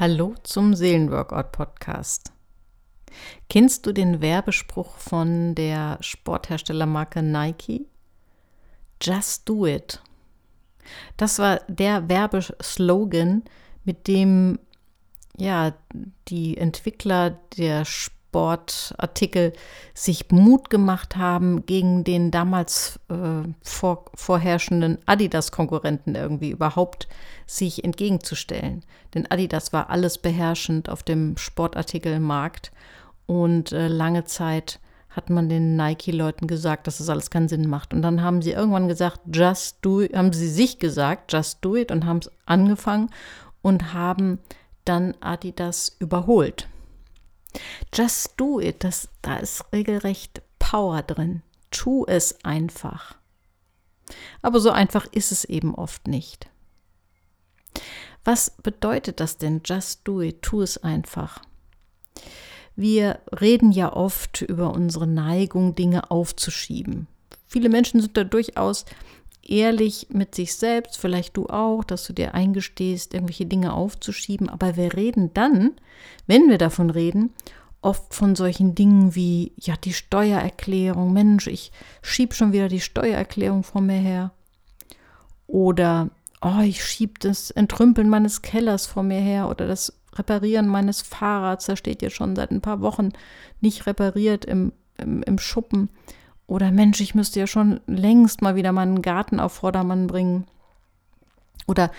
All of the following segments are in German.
Hallo zum Seelenworkout Podcast. Kennst du den Werbespruch von der Sportherstellermarke Nike? Just do it. Das war der Werbeslogan, mit dem ja die Entwickler der Sport Sportartikel sich Mut gemacht haben, gegen den damals äh, vor, vorherrschenden Adidas-Konkurrenten irgendwie überhaupt sich entgegenzustellen. Denn Adidas war alles beherrschend auf dem Sportartikelmarkt und äh, lange Zeit hat man den Nike-Leuten gesagt, dass das alles keinen Sinn macht. Und dann haben sie irgendwann gesagt, just do it, haben sie sich gesagt, just do it und haben es angefangen und haben dann Adidas überholt. Just do it, das, da ist regelrecht Power drin. Tu es einfach. Aber so einfach ist es eben oft nicht. Was bedeutet das denn? Just do it, tu es einfach. Wir reden ja oft über unsere Neigung, Dinge aufzuschieben. Viele Menschen sind da durchaus ehrlich mit sich selbst, vielleicht du auch, dass du dir eingestehst, irgendwelche Dinge aufzuschieben. Aber wir reden dann, wenn wir davon reden, oft von solchen Dingen wie, ja, die Steuererklärung, Mensch, ich schieb schon wieder die Steuererklärung vor mir her. Oder, oh, ich schieb das Entrümpeln meines Kellers vor mir her oder das Reparieren meines Fahrrads, da steht jetzt schon seit ein paar Wochen nicht repariert im, im, im Schuppen. Oder Mensch, ich müsste ja schon längst mal wieder meinen Garten auf Vordermann bringen. Oder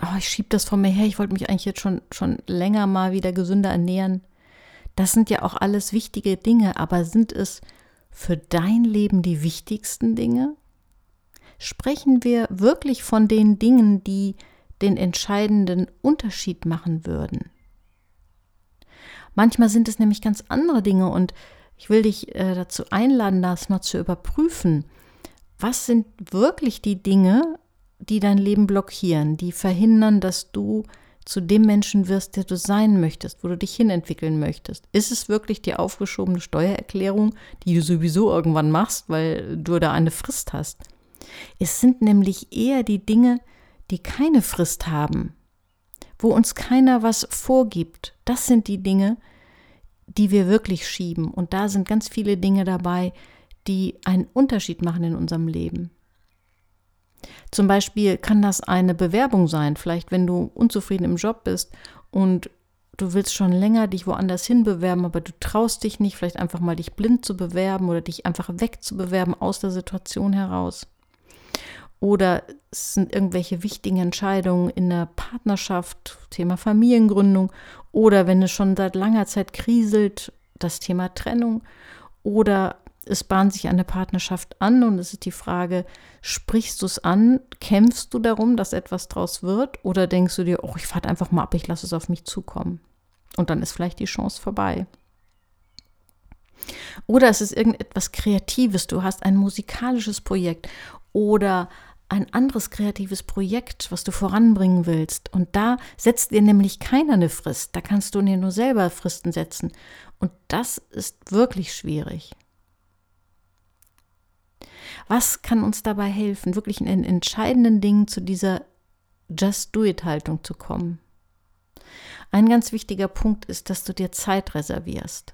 oh, ich schiebe das von mir her, ich wollte mich eigentlich jetzt schon, schon länger mal wieder gesünder ernähren. Das sind ja auch alles wichtige Dinge, aber sind es für dein Leben die wichtigsten Dinge? Sprechen wir wirklich von den Dingen, die den entscheidenden Unterschied machen würden? Manchmal sind es nämlich ganz andere Dinge und ich will dich äh, dazu einladen, das mal zu überprüfen. Was sind wirklich die Dinge, die dein Leben blockieren, die verhindern, dass du zu dem Menschen wirst, der du sein möchtest, wo du dich hinentwickeln möchtest? Ist es wirklich die aufgeschobene Steuererklärung, die du sowieso irgendwann machst, weil du da eine Frist hast? Es sind nämlich eher die Dinge, die keine Frist haben, wo uns keiner was vorgibt. Das sind die Dinge, die die wir wirklich schieben. Und da sind ganz viele Dinge dabei, die einen Unterschied machen in unserem Leben. Zum Beispiel kann das eine Bewerbung sein, vielleicht wenn du unzufrieden im Job bist und du willst schon länger dich woanders hin bewerben, aber du traust dich nicht, vielleicht einfach mal dich blind zu bewerben oder dich einfach wegzubewerben aus der Situation heraus. Oder es sind irgendwelche wichtigen Entscheidungen in der Partnerschaft, Thema Familiengründung. Oder wenn es schon seit langer Zeit kriselt, das Thema Trennung. Oder es bahnt sich eine Partnerschaft an und es ist die Frage, sprichst du es an, kämpfst du darum, dass etwas draus wird oder denkst du dir, oh, ich fahre einfach mal ab, ich lasse es auf mich zukommen. Und dann ist vielleicht die Chance vorbei. Oder es ist irgendetwas Kreatives, du hast ein musikalisches Projekt oder ein anderes kreatives Projekt, was du voranbringen willst. Und da setzt dir nämlich keiner eine Frist. Da kannst du dir nur selber Fristen setzen. Und das ist wirklich schwierig. Was kann uns dabei helfen, wirklich in entscheidenden Dingen zu dieser Just-Do-It-Haltung zu kommen? Ein ganz wichtiger Punkt ist, dass du dir Zeit reservierst.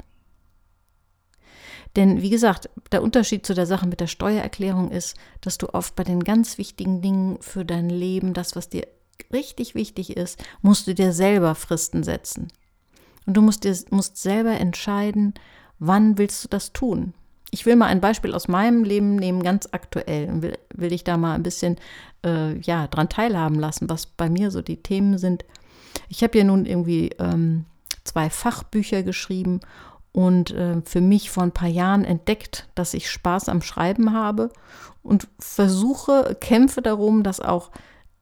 Denn wie gesagt, der Unterschied zu der Sache mit der Steuererklärung ist, dass du oft bei den ganz wichtigen Dingen für dein Leben, das, was dir richtig wichtig ist, musst du dir selber Fristen setzen. Und du musst dir musst selber entscheiden, wann willst du das tun. Ich will mal ein Beispiel aus meinem Leben nehmen, ganz aktuell, und will, will dich da mal ein bisschen äh, ja, dran teilhaben lassen, was bei mir so die Themen sind. Ich habe ja nun irgendwie ähm, zwei Fachbücher geschrieben und äh, für mich vor ein paar Jahren entdeckt, dass ich Spaß am Schreiben habe und versuche, kämpfe darum, das auch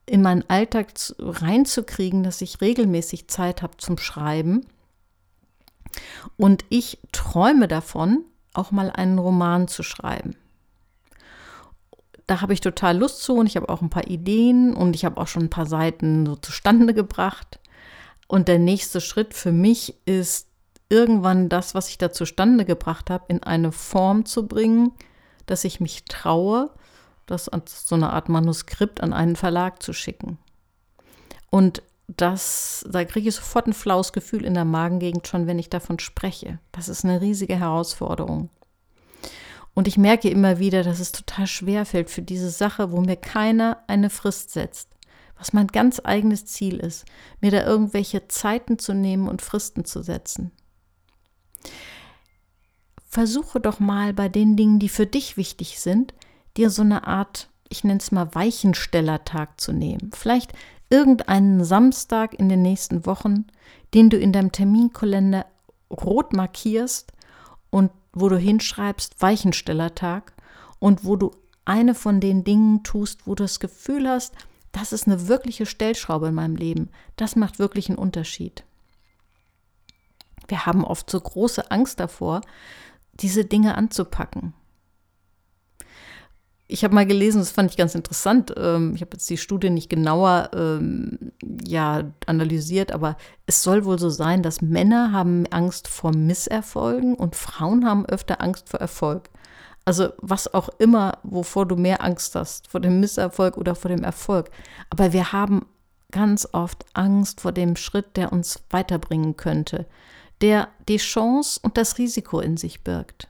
in meinen Alltag reinzukriegen, dass ich regelmäßig Zeit habe zum Schreiben. Und ich träume davon, auch mal einen Roman zu schreiben. Da habe ich total Lust zu und ich habe auch ein paar Ideen und ich habe auch schon ein paar Seiten so zustande gebracht. Und der nächste Schritt für mich ist irgendwann das, was ich da zustande gebracht habe, in eine Form zu bringen, dass ich mich traue, das als so eine Art Manuskript an einen Verlag zu schicken. Und dass da kriege ich sofort ein flaues Gefühl in der Magengegend schon, wenn ich davon spreche. Das ist eine riesige Herausforderung. Und ich merke immer wieder, dass es total schwer fällt für diese Sache, wo mir keiner eine Frist setzt, was mein ganz eigenes Ziel ist, mir da irgendwelche Zeiten zu nehmen und Fristen zu setzen. Versuche doch mal bei den Dingen, die für dich wichtig sind, dir so eine Art, ich nenne es mal Weichenstellertag zu nehmen. Vielleicht irgendeinen Samstag in den nächsten Wochen, den du in deinem Terminkalender rot markierst und wo du hinschreibst Weichenstellertag und wo du eine von den Dingen tust, wo du das Gefühl hast, das ist eine wirkliche Stellschraube in meinem Leben. Das macht wirklich einen Unterschied. Wir haben oft so große Angst davor, diese Dinge anzupacken ich habe mal gelesen, das fand ich ganz interessant. Ähm, ich habe jetzt die Studie nicht genauer ähm, ja, analysiert, aber es soll wohl so sein, dass Männer haben Angst vor Misserfolgen und Frauen haben öfter Angst vor Erfolg. Also was auch immer, wovor du mehr Angst hast, vor dem Misserfolg oder vor dem Erfolg. Aber wir haben ganz oft Angst vor dem Schritt, der uns weiterbringen könnte, der die Chance und das Risiko in sich birgt.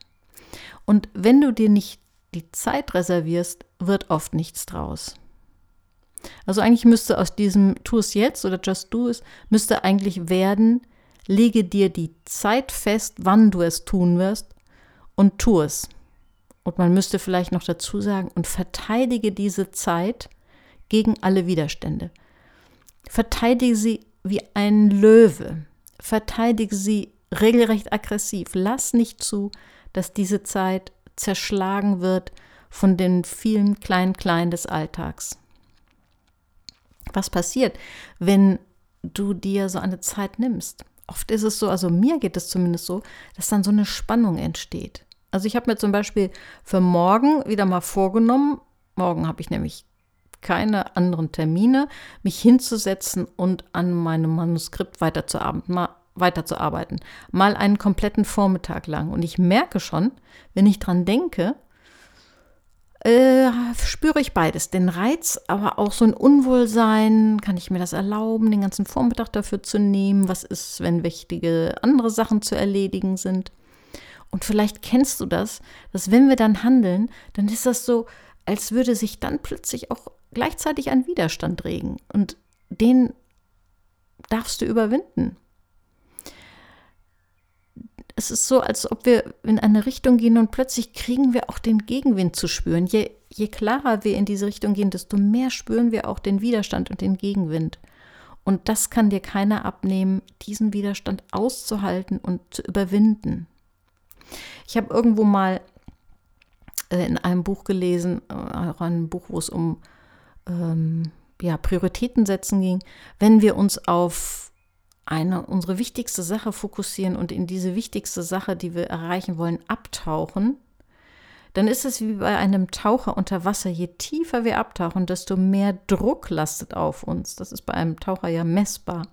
Und wenn du dir nicht die Zeit reservierst, wird oft nichts draus. Also eigentlich müsste aus diesem Tu es jetzt oder Just Do es, müsste eigentlich werden, lege dir die Zeit fest, wann du es tun wirst und tu es. Und man müsste vielleicht noch dazu sagen, und verteidige diese Zeit gegen alle Widerstände. Verteidige sie wie ein Löwe. Verteidige sie regelrecht aggressiv. Lass nicht zu, dass diese Zeit zerschlagen wird von den vielen kleinen Kleinen des Alltags. Was passiert, wenn du dir so eine Zeit nimmst? Oft ist es so, also mir geht es zumindest so, dass dann so eine Spannung entsteht. Also ich habe mir zum Beispiel für morgen wieder mal vorgenommen, morgen habe ich nämlich keine anderen Termine, mich hinzusetzen und an meinem Manuskript weiterzuarbeiten, mal weiterzuarbeiten. Mal einen kompletten Vormittag lang. Und ich merke schon, wenn ich dran denke, äh, spüre ich beides. Den Reiz, aber auch so ein Unwohlsein. Kann ich mir das erlauben, den ganzen Vormittag dafür zu nehmen? Was ist, wenn wichtige andere Sachen zu erledigen sind? Und vielleicht kennst du das, dass wenn wir dann handeln, dann ist das so, als würde sich dann plötzlich auch gleichzeitig ein Widerstand regen. Und den darfst du überwinden es ist so, als ob wir in eine Richtung gehen und plötzlich kriegen wir auch den Gegenwind zu spüren. Je, je klarer wir in diese Richtung gehen, desto mehr spüren wir auch den Widerstand und den Gegenwind. Und das kann dir keiner abnehmen, diesen Widerstand auszuhalten und zu überwinden. Ich habe irgendwo mal in einem Buch gelesen, äh, auch ein Buch, wo es um ähm, ja, Prioritäten setzen ging, wenn wir uns auf eine, unsere wichtigste Sache fokussieren und in diese wichtigste Sache, die wir erreichen wollen, abtauchen, dann ist es wie bei einem Taucher unter Wasser. Je tiefer wir abtauchen, desto mehr Druck lastet auf uns. Das ist bei einem Taucher ja messbar.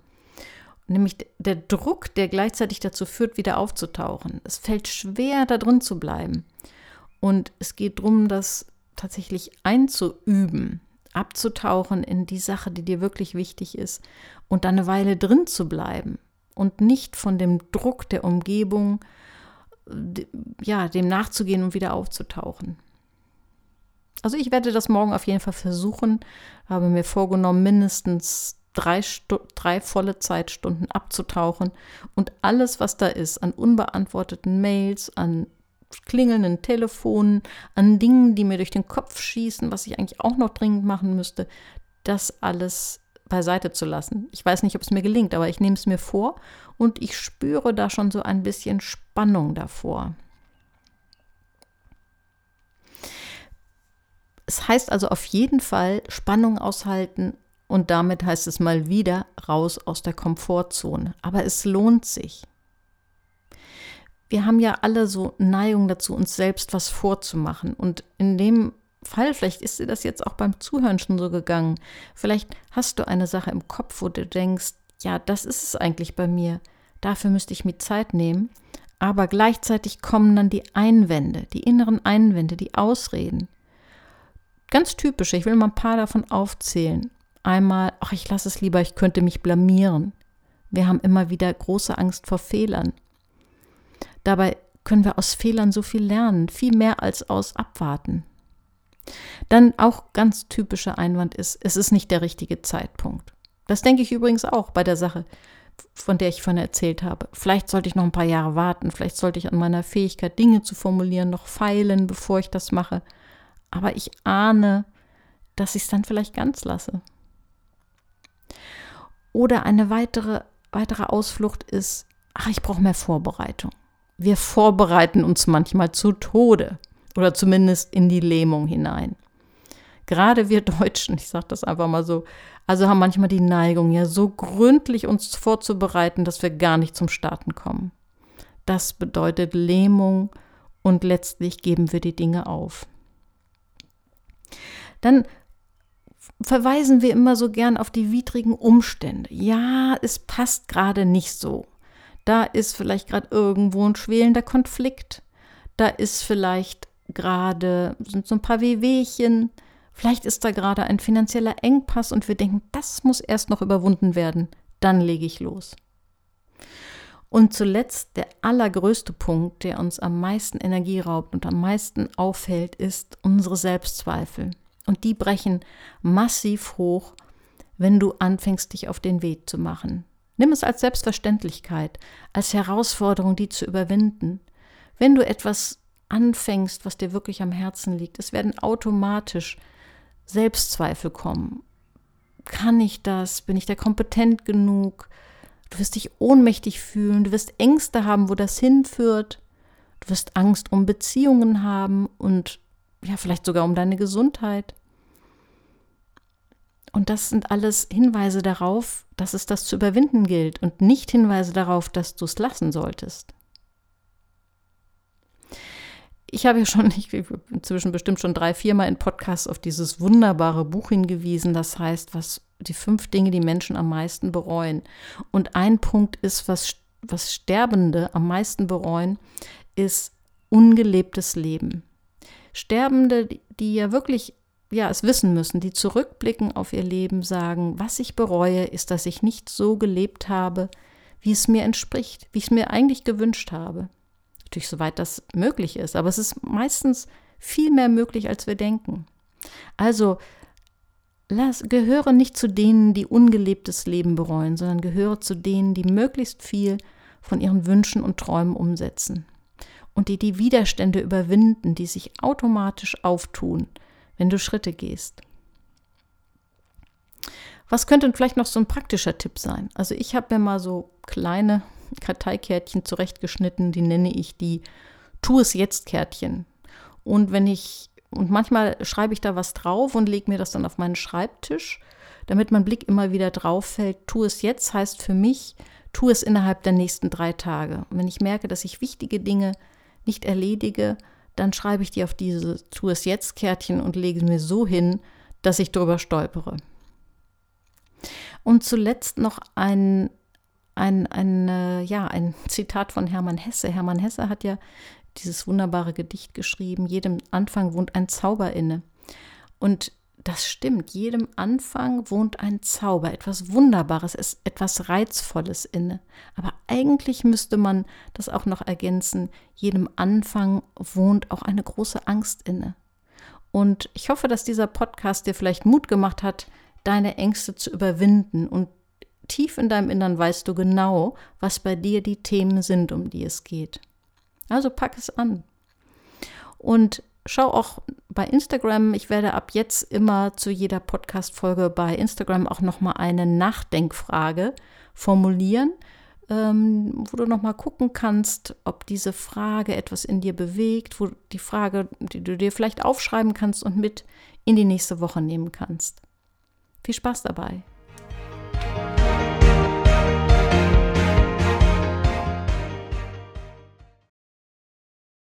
Nämlich der Druck, der gleichzeitig dazu führt, wieder aufzutauchen. Es fällt schwer, da drin zu bleiben. Und es geht darum, das tatsächlich einzuüben abzutauchen in die Sache, die dir wirklich wichtig ist und dann eine Weile drin zu bleiben und nicht von dem Druck der Umgebung, ja, dem nachzugehen und wieder aufzutauchen. Also ich werde das morgen auf jeden Fall versuchen, habe mir vorgenommen, mindestens drei, drei volle Zeitstunden abzutauchen und alles, was da ist, an unbeantworteten Mails, an klingelnden Telefonen, an Dingen, die mir durch den Kopf schießen, was ich eigentlich auch noch dringend machen müsste, das alles beiseite zu lassen. Ich weiß nicht, ob es mir gelingt, aber ich nehme es mir vor und ich spüre da schon so ein bisschen Spannung davor. Es heißt also auf jeden Fall Spannung aushalten und damit heißt es mal wieder raus aus der Komfortzone. Aber es lohnt sich wir haben ja alle so Neigung dazu, uns selbst was vorzumachen. Und in dem Fall, vielleicht ist dir das jetzt auch beim Zuhören schon so gegangen. Vielleicht hast du eine Sache im Kopf, wo du denkst, ja, das ist es eigentlich bei mir. Dafür müsste ich mir Zeit nehmen. Aber gleichzeitig kommen dann die Einwände, die inneren Einwände, die Ausreden. Ganz typisch, ich will mal ein paar davon aufzählen. einmal, ach, ich lasse es lieber, ich könnte mich blamieren. Wir haben immer wieder große Angst vor Fehlern. Dabei können wir aus Fehlern so viel lernen, viel mehr als aus Abwarten. Dann auch ganz typischer Einwand ist, es ist nicht der richtige Zeitpunkt. Das denke ich übrigens auch bei der Sache, von der ich vorhin erzählt habe. Vielleicht sollte ich noch ein paar Jahre warten, vielleicht sollte ich an meiner Fähigkeit, Dinge zu formulieren, noch feilen, bevor ich das mache. Aber ich ahne, dass ich es dann vielleicht ganz lasse. Oder eine weitere, weitere Ausflucht ist, ach, ich brauche mehr Vorbereitung. Wir vorbereiten uns manchmal zu Tode oder zumindest in die Lähmung hinein. Gerade wir Deutschen, ich sage das einfach mal so, also haben manchmal die Neigung, ja so gründlich uns vorzubereiten, dass wir gar nicht zum Starten kommen. Das bedeutet Lähmung und letztlich geben wir die Dinge auf. Dann verweisen wir immer so gern auf die widrigen Umstände. Ja, es passt gerade nicht so. Da ist vielleicht gerade irgendwo ein schwelender Konflikt. Da ist vielleicht gerade, so ein paar Wehwehchen. Vielleicht ist da gerade ein finanzieller Engpass und wir denken, das muss erst noch überwunden werden. Dann lege ich los. Und zuletzt der allergrößte Punkt, der uns am meisten Energie raubt und am meisten auffällt, ist unsere Selbstzweifel. Und die brechen massiv hoch, wenn du anfängst, dich auf den Weg zu machen. Nimm es als Selbstverständlichkeit, als Herausforderung, die zu überwinden. Wenn du etwas anfängst, was dir wirklich am Herzen liegt, es werden automatisch Selbstzweifel kommen. Kann ich das? Bin ich da kompetent genug? Du wirst dich ohnmächtig fühlen, du wirst Ängste haben, wo das hinführt. Du wirst Angst um Beziehungen haben und ja, vielleicht sogar um deine Gesundheit. Und das sind alles Hinweise darauf, dass es das zu überwinden gilt und nicht Hinweise darauf, dass du es lassen solltest. Ich habe ja schon, ich inzwischen bestimmt schon drei, viermal in Podcasts auf dieses wunderbare Buch hingewiesen, das heißt, was die fünf Dinge, die Menschen am meisten bereuen. Und ein Punkt ist, was, was Sterbende am meisten bereuen, ist ungelebtes Leben. Sterbende, die ja wirklich ja, es wissen müssen, die zurückblicken auf ihr Leben, sagen, was ich bereue, ist, dass ich nicht so gelebt habe, wie es mir entspricht, wie ich es mir eigentlich gewünscht habe. Natürlich, soweit das möglich ist, aber es ist meistens viel mehr möglich, als wir denken. Also, lass, gehöre nicht zu denen, die ungelebtes Leben bereuen, sondern gehöre zu denen, die möglichst viel von ihren Wünschen und Träumen umsetzen und die die Widerstände überwinden, die sich automatisch auftun, wenn du Schritte gehst. Was könnte vielleicht noch so ein praktischer Tipp sein? Also ich habe mir mal so kleine Karteikärtchen zurechtgeschnitten, die nenne ich die Tu es jetzt Kärtchen. Und wenn ich und manchmal schreibe ich da was drauf und lege mir das dann auf meinen Schreibtisch, damit mein Blick immer wieder drauf fällt. Tu es jetzt heißt für mich, tu es innerhalb der nächsten drei Tage. Und wenn ich merke, dass ich wichtige Dinge nicht erledige, dann schreibe ich die auf diese Tu es jetzt Kärtchen und lege mir so hin, dass ich drüber stolpere. Und zuletzt noch ein, ein, ein, äh, ja, ein Zitat von Hermann Hesse. Hermann Hesse hat ja dieses wunderbare Gedicht geschrieben, jedem Anfang wohnt ein Zauber inne. Und das stimmt, jedem Anfang wohnt ein Zauber, etwas Wunderbares, etwas Reizvolles inne. Aber eigentlich müsste man das auch noch ergänzen, jedem Anfang wohnt auch eine große Angst inne. Und ich hoffe, dass dieser Podcast dir vielleicht Mut gemacht hat, deine Ängste zu überwinden. Und tief in deinem Innern weißt du genau, was bei dir die Themen sind, um die es geht. Also pack es an. Und schau auch bei Instagram. Ich werde ab jetzt immer zu jeder Podcast-Folge bei Instagram auch nochmal eine Nachdenkfrage formulieren, ähm, wo du nochmal gucken kannst, ob diese Frage etwas in dir bewegt, wo die Frage, die du dir vielleicht aufschreiben kannst und mit in die nächste Woche nehmen kannst. Viel Spaß dabei!